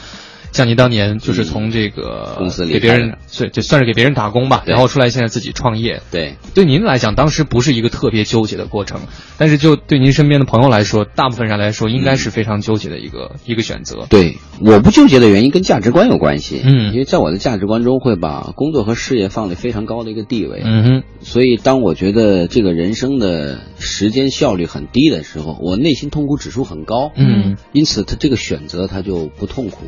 像您当年就是从这个公司里给别人，算就算是给别人打工吧，然后出来现在自己创业。对，对您来讲，当时不是一个特别纠结的过程，但是就对您身边的朋友来说，大部分人来说，应该是非常纠结的一个一个选择。对，我不纠结的原因跟价值观有关系。嗯，因为在我的价值观中，会把工作和事业放在非常高的一个地位。嗯哼，所以当我觉得这个人生的时间效率很低的时候，我内心痛苦指数很高。嗯，因此他这个选择他就不痛苦。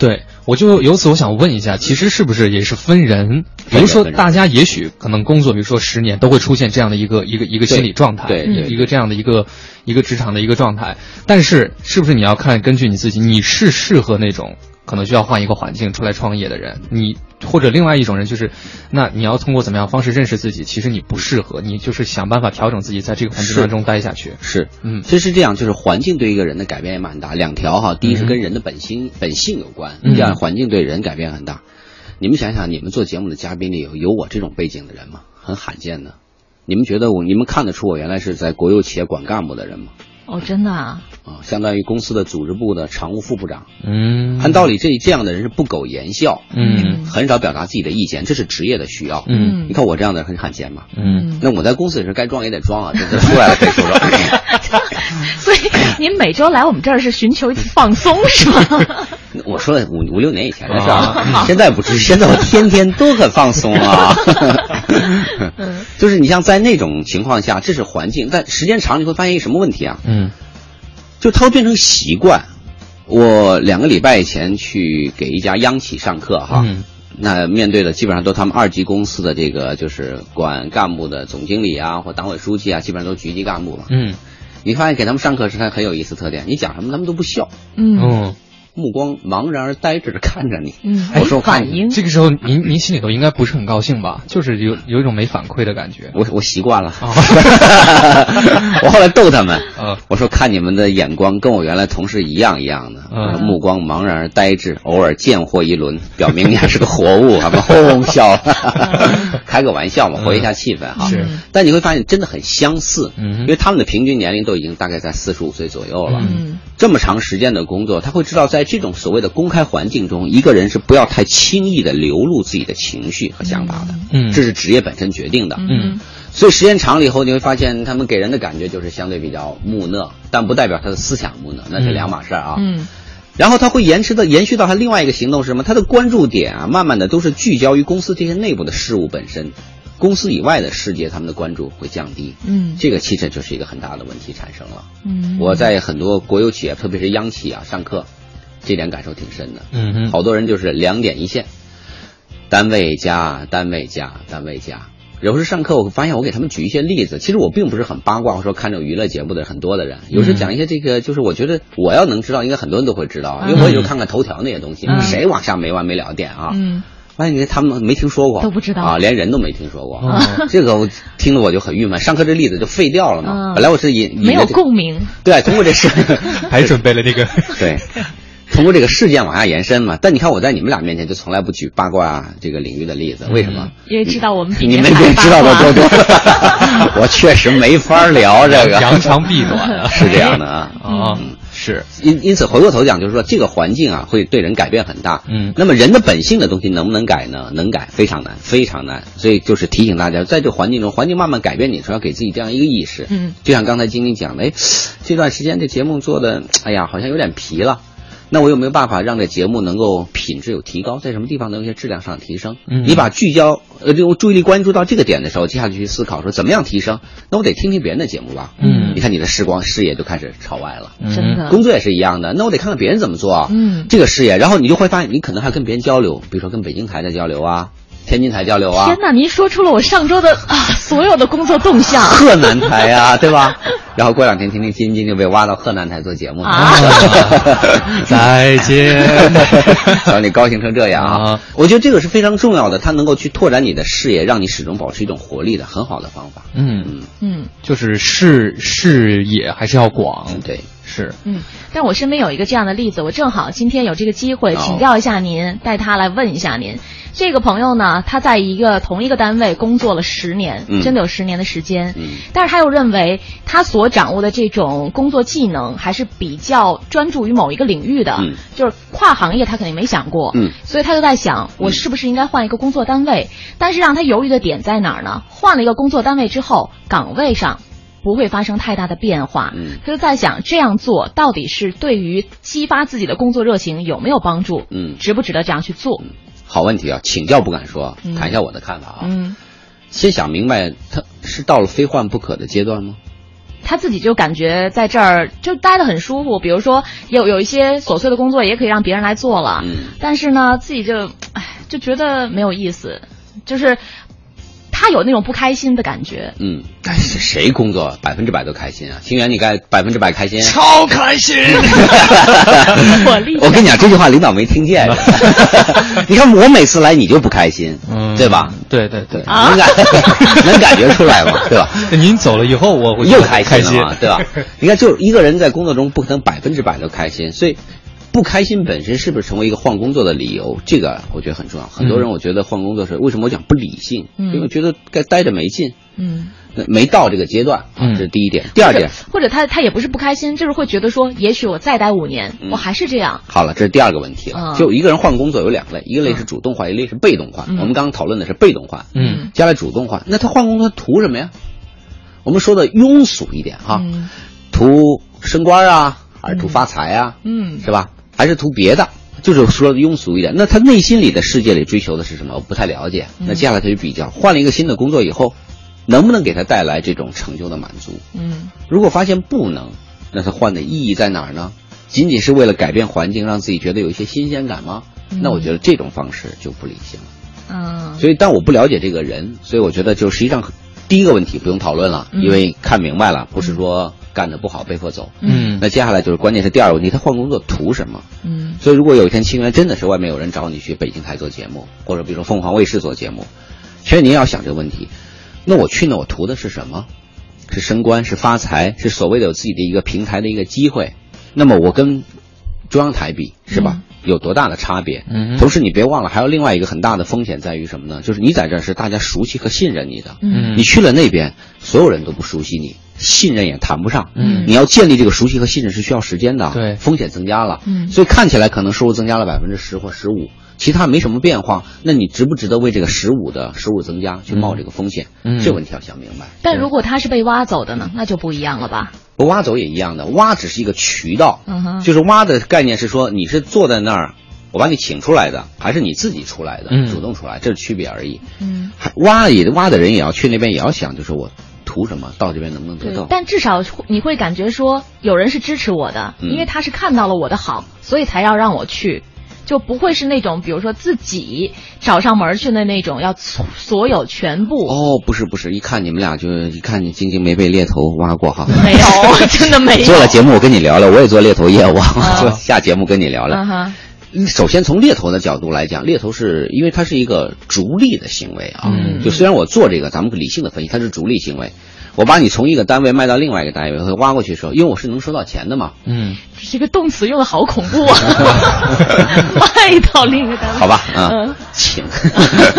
对，我就由此我想问一下，其实是不是也是分人？比如说，大家也许可能工作，比如说十年，都会出现这样的一个一个一个心理状态，对，一个这样的一个一个职场的一个状态。但是，是不是你要看根据你自己，你是适合那种？可能需要换一个环境出来创业的人，你或者另外一种人就是，那你要通过怎么样方式认识自己？其实你不适合，你就是想办法调整自己，在这个环境当中待下去。是，嗯，其实是这样，就是环境对一个人的改变也蛮大。两条哈，第一是跟人的本心本性有关，第二环境对人改变很大。你们想想，你们做节目的嘉宾里有有我这种背景的人吗？很罕见的。你们觉得我，你们看得出我原来是在国有企业管干部的人吗？哦，真的啊！啊，相当于公司的组织部的常务副部长。嗯，按道理这这样的人是不苟言笑，嗯，很少表达自己的意见，这是职业的需要。嗯，你看我这样的很罕见嘛。嗯，那我在公司也是该装也得装啊，这这出来了可以说说。所以您每周来我们这儿是寻求放松是吗？我说的五五六年以前的事儿，现在不至于。现在我天天都很放松啊。就是你像在那种情况下，这是环境，但时间长你会发现一个什么问题啊？嗯。就它会变成习惯。我两个礼拜以前去给一家央企上课哈，那面对的基本上都他们二级公司的这个就是管干部的总经理啊或党委书记啊，基本上都局级干部嘛。嗯。你发现给他们上课时，他很有意思特点，你讲什么他们都不笑。嗯。目光茫然而呆滞的看着你，嗯，我说反应。这个时候，您您心里头应该不是很高兴吧？就是有有一种没反馈的感觉。我我习惯了，我后来逗他们，我说看你们的眼光跟我原来同事一样一样的，目光茫然而呆滞，偶尔贱货一轮，表明你还是个活物，他们哄笑，开个玩笑嘛，活跃一下气氛哈。是，但你会发现真的很相似，嗯，因为他们的平均年龄都已经大概在四十五岁左右了，嗯，这么长时间的工作，他会知道在。在这种所谓的公开环境中，一个人是不要太轻易的流露自己的情绪和想法的。嗯，这是职业本身决定的。嗯，所以时间长了以后，你会发现他们给人的感觉就是相对比较木讷，但不代表他的思想木讷，那是两码事儿啊。嗯，然后他会延迟的延续到他另外一个行动是什么？他的关注点啊，慢慢的都是聚焦于公司这些内部的事物本身。公司以外的世界，他们的关注会降低。嗯，这个其实就是一个很大的问题产生了。嗯，我在很多国有企业，特别是央企啊，上课。这点感受挺深的，嗯嗯，好多人就是两点一线，单位加单位加单位加。有时上课我发现我给他们举一些例子，其实我并不是很八卦，我说看这种娱乐节目的很多的人，有时讲一些这个，就是我觉得我要能知道，应该很多人都会知道，因为我也就看看头条那些东西，谁往下没完没了点啊？嗯，发现你他们没听说过，都不知道。啊，连人都没听说过，这个我听了我就很郁闷。上课这例子就废掉了嘛，本来我是引没有共鸣，对，通过这事 还准备了这个。对。通过这个事件往下延伸嘛，但你看我在你们俩面前就从来不举八卦这个领域的例子，为什么？因为知道我们你们知道的多多，我确实没法聊这个，扬长避短是这样的啊。啊，是。因因此回过头讲，就是说这个环境啊会对人改变很大，嗯，那么人的本性的东西能不能改呢？能改，非常难，非常难，所以就是提醒大家，在这环境中，环境慢慢改变你，说要给自己这样一个意识，嗯，就像刚才晶晶讲的，哎，这段时间这节目做的，哎呀，好像有点疲了。那我有没有办法让这节目能够品质有提高，在什么地方能有些质量上的提升？嗯，你把聚焦呃这种注意力关注到这个点的时候，接下去去思考说怎么样提升？那我得听听别人的节目吧。嗯，你看你的时光视野就开始朝外了。真的，工作也是一样的。那我得看看别人怎么做。嗯，这个视野，然后你就会发现，你可能还跟别人交流，比如说跟北京台的交流啊。天津台交流啊！天哪，您说出了我上周的啊所有的工作动向。河南台呀，对吧？然后过两天，听听晶晶就被挖到河南台做节目了。再见，让你高兴成这样啊！我觉得这个是非常重要的，它能够去拓展你的视野，让你始终保持一种活力的很好的方法。嗯嗯，就是视视野还是要广，对，是。嗯，但我身边有一个这样的例子，我正好今天有这个机会请教一下您，带他来问一下您。这个朋友呢，他在一个同一个单位工作了十年，真的有十年的时间。嗯，但是他又认为他所掌握的这种工作技能还是比较专注于某一个领域的，就是跨行业他肯定没想过。嗯，所以他就在想，我是不是应该换一个工作单位？但是让他犹豫的点在哪儿呢？换了一个工作单位之后，岗位上不会发生太大的变化。嗯，他就在想，这样做到底是对于激发自己的工作热情有没有帮助？嗯，值不值得这样去做？好问题啊，请教不敢说，谈一下我的看法啊。嗯，先想明白，他是到了非换不可的阶段吗？他自己就感觉在这儿就待得很舒服，比如说有有一些琐碎的工作也可以让别人来做了，嗯，但是呢，自己就唉就觉得没有意思，就是他有那种不开心的感觉。嗯，但是谁工作百分之百都开心啊？清源，你该百分之百开心？超开心！我跟你讲，这句话领导没听见。你看我每次来你就不开心，嗯对吧？对对对，能感 能感觉出来吗？对吧？您走了以后，我又开心了嘛，对吧？你看，就一个人在工作中不可能百分之百都开心，所以。不开心本身是不是成为一个换工作的理由？这个我觉得很重要。很多人我觉得换工作是为什么我讲不理性？因为觉得该待着没劲。嗯，没到这个阶段，这是第一点。第二点，或者他他也不是不开心，就是会觉得说，也许我再待五年，我还是这样。好了，这是第二个问题了。就一个人换工作有两类，一个类是主动换，一类是被动换。我们刚刚讨论的是被动换。嗯，将来主动换，那他换工作图什么呀？我们说的庸俗一点哈，图升官啊，还是图发财啊？嗯，是吧？还是图别的，就是说的庸俗一点。那他内心里的世界里追求的是什么？我不太了解。那接下来他就比较，换了一个新的工作以后，能不能给他带来这种成就的满足？嗯，如果发现不能，那他换的意义在哪儿呢？仅仅是为了改变环境，让自己觉得有一些新鲜感吗？那我觉得这种方式就不理性了。嗯，所以但我不了解这个人，所以我觉得就实际上第一个问题不用讨论了，因为看明白了，不是说。干的不好被迫走，嗯，那接下来就是关键是第二个问题，他换工作图什么？嗯，所以如果有一天清源真的是外面有人找你去北京台做节目，或者比如说凤凰卫视做节目，其实你也要想这个问题，那我去呢，我图的是什么？是升官，是发财，是所谓的有自己的一个平台的一个机会。那么我跟中央台比是吧？有多大的差别？嗯，同时你别忘了，还有另外一个很大的风险在于什么呢？就是你在这是大家熟悉和信任你的，嗯，你去了那边，所有人都不熟悉你。信任也谈不上，嗯，你要建立这个熟悉和信任是需要时间的，对，风险增加了，嗯，所以看起来可能收入增加了百分之十或十五，其他没什么变化，那你值不值得为这个十五的收入增加去冒这个风险？嗯，这问题要想明白。但如果他是被挖走的呢？那就不一样了吧？不挖走也一样的，挖只是一个渠道，嗯哼，就是挖的概念是说你是坐在那儿，我把你请出来的，还是你自己出来的，主动出来，这是区别而已。嗯，挖也挖的人也要去那边也要想，就是我。图什么？到这边能不能得到？但至少你会感觉说有人是支持我的，因为他是看到了我的好，所以才要让我去，就不会是那种比如说自己找上门去的那种要所有全部。哦，不是不是，一看你们俩就 一看你晶晶没被猎头挖过哈。没有，真的没有。做了节目我跟你聊聊，我也做猎头业务，做下节目跟你聊聊。首先从猎头的角度来讲，猎头是因为它是一个逐利的行为啊。就虽然我做这个，咱们理性的分析，它是逐利行为。我把你从一个单位卖到另外一个单位，会挖过去的时候，因为我是能收到钱的嘛。嗯，这个动词用的好恐怖啊！卖到另一个单位。好吧，啊，请，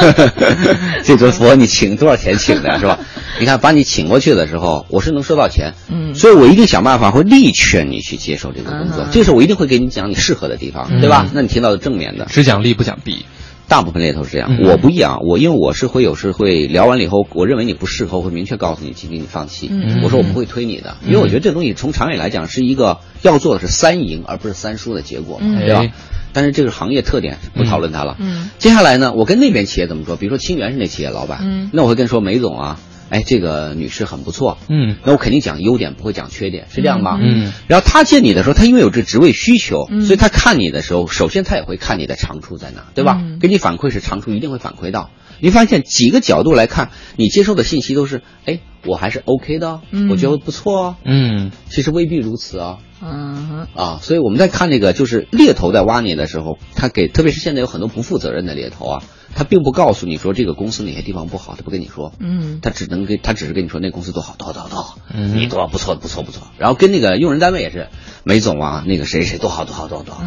这尊佛你请多少钱请的是吧？你看把你请过去的时候，我是能收到钱。嗯，所以我一定想办法会力劝你去接受这个工作。这个时候我一定会给你讲你适合的地方，对吧？那你听到的正面的，只讲利不讲弊。大部分猎头是这样，我不一样，我因为我是会有时会聊完了以后，我认为你不适合，会明确告诉你，请你放弃。我说我不会推你的，因为我觉得这东西从长远来讲是一个要做的是三赢而不是三输的结果，对吧？但是这个行业特点不讨论它了。接下来呢，我跟那边企业怎么说？比如说清源是那企业老板，那我会跟说梅总啊。哎，这个女士很不错，嗯，那我肯定讲优点，不会讲缺点，是这样吧？嗯，然后他见你的时候，他因为有这职位需求，所以他看你的时候，首先他也会看你的长处在哪，对吧？给你反馈是长处，一定会反馈到。你发现几个角度来看，你接收的信息都是，哎，我还是 OK 的，我觉得不错啊，嗯，其实未必如此啊，嗯啊，所以我们在看这个，就是猎头在挖你的时候，他给，特别是现在有很多不负责任的猎头啊。他并不告诉你说这个公司哪些地方不好，他不跟你说，嗯，他只能跟他只是跟你说那公司多好，多好，多好，多好，嗯，你多不错，不错，不错。然后跟那个用人单位也是，梅总啊，那个谁谁多好，多好，多好，多好。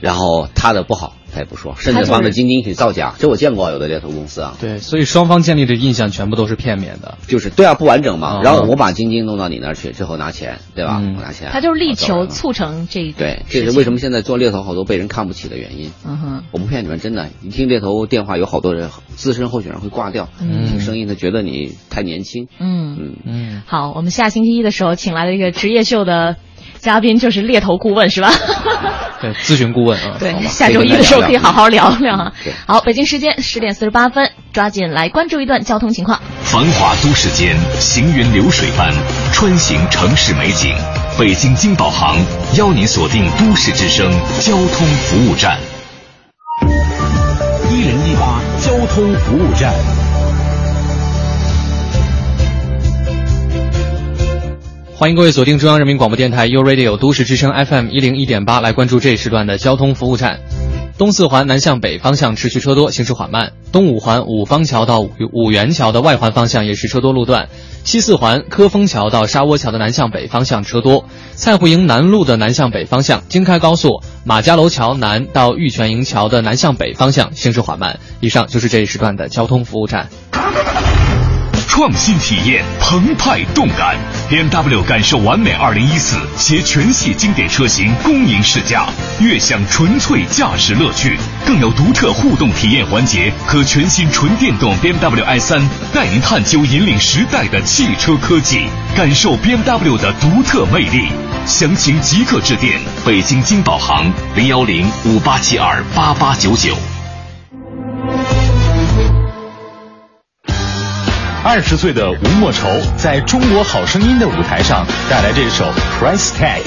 然后他的不好他也不说，甚至帮着晶晶去造假，这我见过有的猎头公司啊。对，所以双方建立的印象全部都是片面的，就是对啊，不完整嘛。然后我把晶晶弄到你那儿去之后拿钱，对吧？我拿钱。他就是力求促成这一对，这是为什么现在做猎头好多被人看不起的原因。嗯哼，我不骗你们，真的，一听猎头电话有好多人。资深候选人会挂掉，听声音他觉得你太年轻。嗯嗯嗯。好，我们下星期一的时候请来了一个职业秀的嘉宾就是猎头顾问是吧？对，咨询顾问啊。对，下周一的时候可以好好聊聊啊。好，北京时间十点四十八分，抓紧来关注一段交通情况。繁华都市间，行云流水般穿行城市美景。北京金宝行邀您锁定都市之声交通服务站。一零一八交通服务站。欢迎各位锁定中央人民广播电台 u Radio 都市之声 FM 一零一点八，来关注这一时段的交通服务站。东四环南向北方向持续车多，行驶缓慢；东五环五方桥到五五元桥的外环方向也是车多路段；西四环科丰桥到沙窝桥的南向北方向车多；蔡湖营南路的南向北方向，京开高速马家楼桥南到玉泉营桥的南向北方向行驶缓慢。以上就是这一时段的交通服务站。创新体验，澎湃动感，BMW 感受完美2014携全系经典车型恭迎试驾，悦享纯粹驾驶乐趣，更有独特互动体验环节和全新纯电动 BMW i3，带您探究引领时代的汽车科技，感受 BMW 的独特魅力。详情即刻致电北京金宝行零幺零五八七二八八九九。二十岁的吴莫愁在中国好声音的舞台上带来这首《Price Tag》。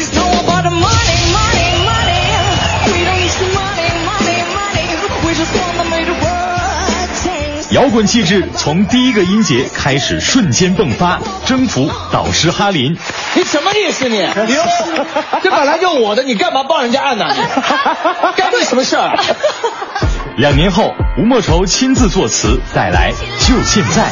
摇滚气质从第一个音节开始瞬间迸发，征服导师哈林。你什么意思你？你 这本来就我的，你干嘛帮人家按呢？干你什么事儿？两年后，吴莫愁亲自作词，带来《就现在》。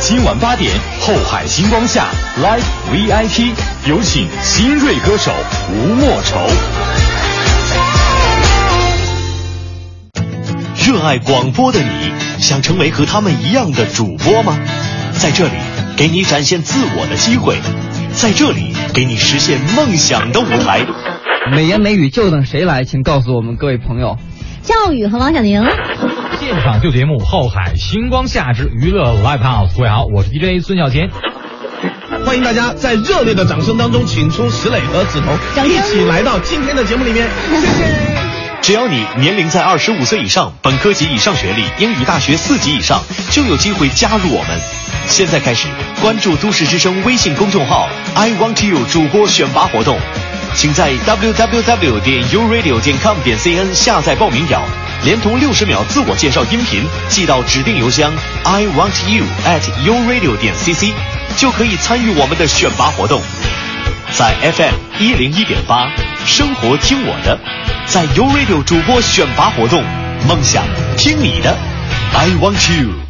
今晚八点，后海星光下 Live VIP，有请新锐歌手吴莫愁。热爱广播的你，想成为和他们一样的主播吗？在这里，给你展现自我的机会，在这里，给你实现梦想的舞台。美言美语就等谁来？请告诉我们各位朋友。教宇和王小宁。现场秀节目《后海星光下之娱乐 Live House》，各位好，我是 DJ 孙小贤。欢迎大家在热烈的掌声当中，请出石磊和梓潼，一起来到今天的节目里面。谢谢。只要你年龄在二十五岁以上，本科及以上学历，英语大学四级以上，就有机会加入我们。现在开始关注都市之声微信公众号 “I Want You” 主播选拔活动，请在 www 点 uradio 点 com 点 cn 下载报名表。连同六十秒自我介绍音频寄到指定邮箱 i want you at u radio 点 cc，就可以参与我们的选拔活动。在 FM 一零一点八，生活听我的，在 u radio 主播选拔活动，梦想听你的，I want you。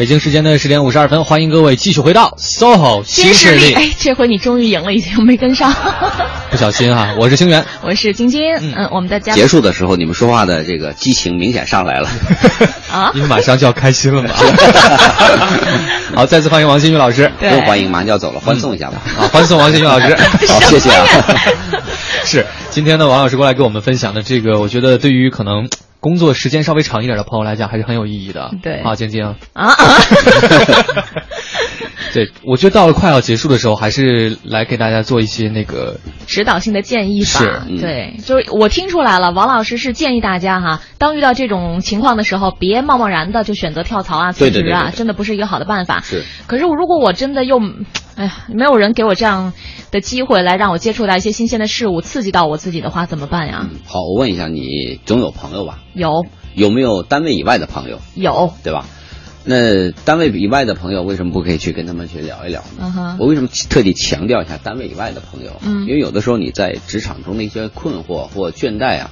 北京时间的十点五十二分，欢迎各位继续回到 SOHO 新势力。哎，这回你终于赢了，已经没跟上。不小心哈，我是星源，我是晶晶。嗯，我们的家结束的时候，你们说话的这个激情明显上来了。啊，因为马上就要开心了嘛。好，再次欢迎王新宇老师。不用欢迎，马上就要走了，欢送一下吧。好，欢送王新宇老师。好，谢谢啊。是，今天呢，王老师过来给我们分享的这个，我觉得对于可能。工作时间稍微长一点的朋友来讲，还是很有意义的。对，啊，晶晶啊啊，对，我觉得到了快要结束的时候，还是来给大家做一些那个指导性的建议吧。是，对，就是我听出来了，王老师是建议大家哈，当遇到这种情况的时候，别贸贸然的就选择跳槽啊、辞职啊，真的不是一个好的办法。是，可是如果我真的又，哎呀，没有人给我这样的机会来让我接触到一些新鲜的事物，刺激到我自己的话，怎么办呀？好，我问一下你，总有朋友吧？有有没有单位以外的朋友？有，对吧？那单位以外的朋友为什么不可以去跟他们去聊一聊呢？我为什么特地强调一下单位以外的朋友？嗯，因为有的时候你在职场中的一些困惑或倦怠啊。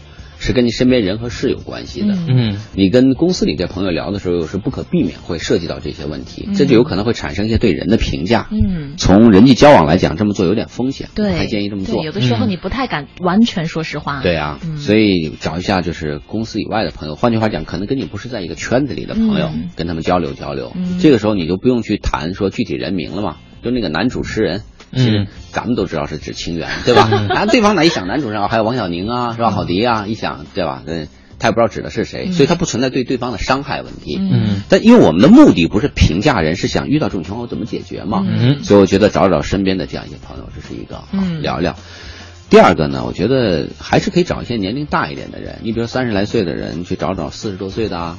是跟你身边人和事有关系的。嗯，你跟公司里的朋友聊的时候，是不可避免会涉及到这些问题，这就有可能会产生一些对人的评价。嗯，从人际交往来讲，这么做有点风险，对，还建议这么做。有的时候你不太敢完全说实话。对啊，所以找一下就是公司以外的朋友，换句话讲，可能跟你不是在一个圈子里的朋友，跟他们交流交流。这个时候你就不用去谈说具体人名了嘛，就那个男主持人。其实咱们都知道是指情缘，对吧？然后对方呢一想男主人还有王小宁啊，是吧？郝迪啊，一想对吧？嗯，他也不知道指的是谁，所以他不存在对对方的伤害问题。嗯，但因为我们的目的不是评价人，是想遇到这种情况怎么解决嘛。嗯，所以我觉得找找身边的这样一些朋友，这是一个聊聊。第二个呢，我觉得还是可以找一些年龄大一点的人，你比如三十来岁的人去找找四十多岁的啊。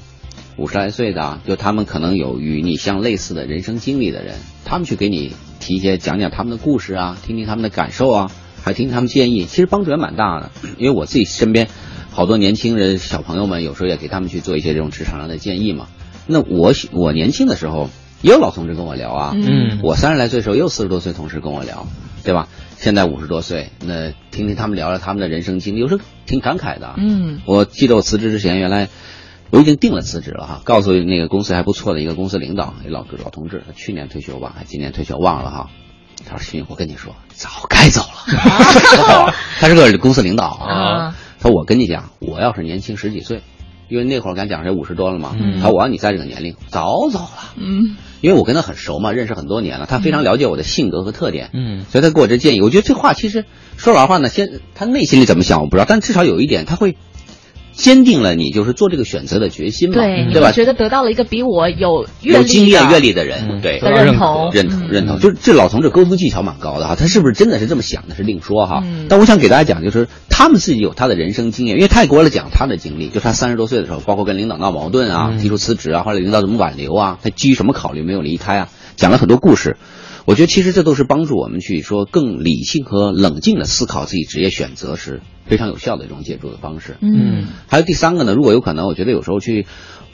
五十来岁的，就他们可能有与你相类似的人生经历的人，他们去给你提一些讲讲他们的故事啊，听听他们的感受啊，还听听他们建议，其实帮助也蛮大的。因为我自己身边好多年轻人小朋友们，有时候也给他们去做一些这种职场上的建议嘛。那我我年轻的时候也有老同志跟我聊啊，嗯，我三十来岁的时候也有四十多岁同事跟我聊，对吧？现在五十多岁，那听听他们聊聊他们的人生经历，有时候挺感慨的。嗯，我记得我辞职之前，原来。我已经定了辞职了哈，告诉那个公司还不错的一个公司领导，老老同志，他去年退休吧，还今年退休忘了哈。他说：“行，我跟你说，早该走了。”他是个公司领导啊。他说：“我跟你讲，我要是年轻十几岁，因为那会儿敢讲是五十多了嘛。他说我要你在这个年龄，早走了。嗯，因为我跟他很熟嘛，认识很多年了，他非常了解我的性格和特点。嗯，所以他给我这建议，我觉得这话其实说老实话呢，先他内心里怎么想我不知道，但至少有一点他会。”坚定了你就是做这个选择的决心嘛，对对吧？觉得得到了一个比我有有经验阅历的人，对认同认同认同，就是这老同志沟通技巧蛮高的哈，他是不是真的是这么想的，是另说哈。但我想给大家讲，就是他们自己有他的人生经验，因为他也给我讲他的经历，就他三十多岁的时候，包括跟领导闹矛盾啊，提出辞职啊，或者领导怎么挽留啊，他基于什么考虑没有离开啊，讲了很多故事。我觉得其实这都是帮助我们去说更理性和冷静的思考自己职业选择是非常有效的一种借助的方式。嗯，还有第三个呢，如果有可能，我觉得有时候去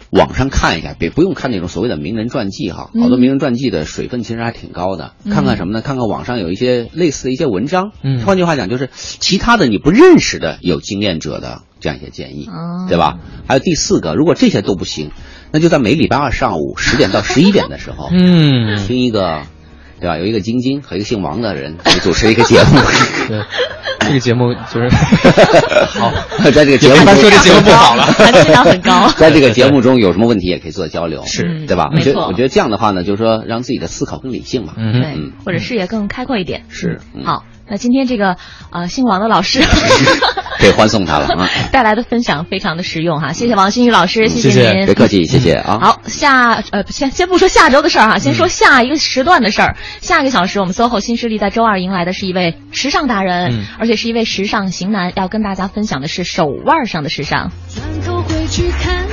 网上看一下，别不用看那种所谓的名人传记哈，好多名人传记的水分其实还挺高的。看看什么呢？看看网上有一些类似的一些文章。嗯，换句话讲，就是其他的你不认识的有经验者的这样一些建议，对吧？还有第四个，如果这些都不行，那就在每礼拜二上午十点到十一点的时候，嗯，听一个。对吧？有一个晶晶和一个姓王的人主持一个节目。对，这个节目就是 好，在这个节目说这节目不好了，含金量很高。在这个节目中有什么问题也可以做交流，是对吧？我觉得，我觉得这样的话呢，就是说让自己的思考更理性嘛，嗯，或者视野更开阔一点。是，好。那今天这个呃姓王的老师 可以欢送他了啊！带来的分享非常的实用哈，谢谢王新宇老师，谢谢您，别客气，谢谢啊。好，下呃先先不说下周的事儿哈，先说下一个时段的事儿。下一个小时，我们 SOHO 新势力在周二迎来的是一位时尚达人，而且是一位时尚型男，要跟大家分享的是手腕上的时尚。转头回去看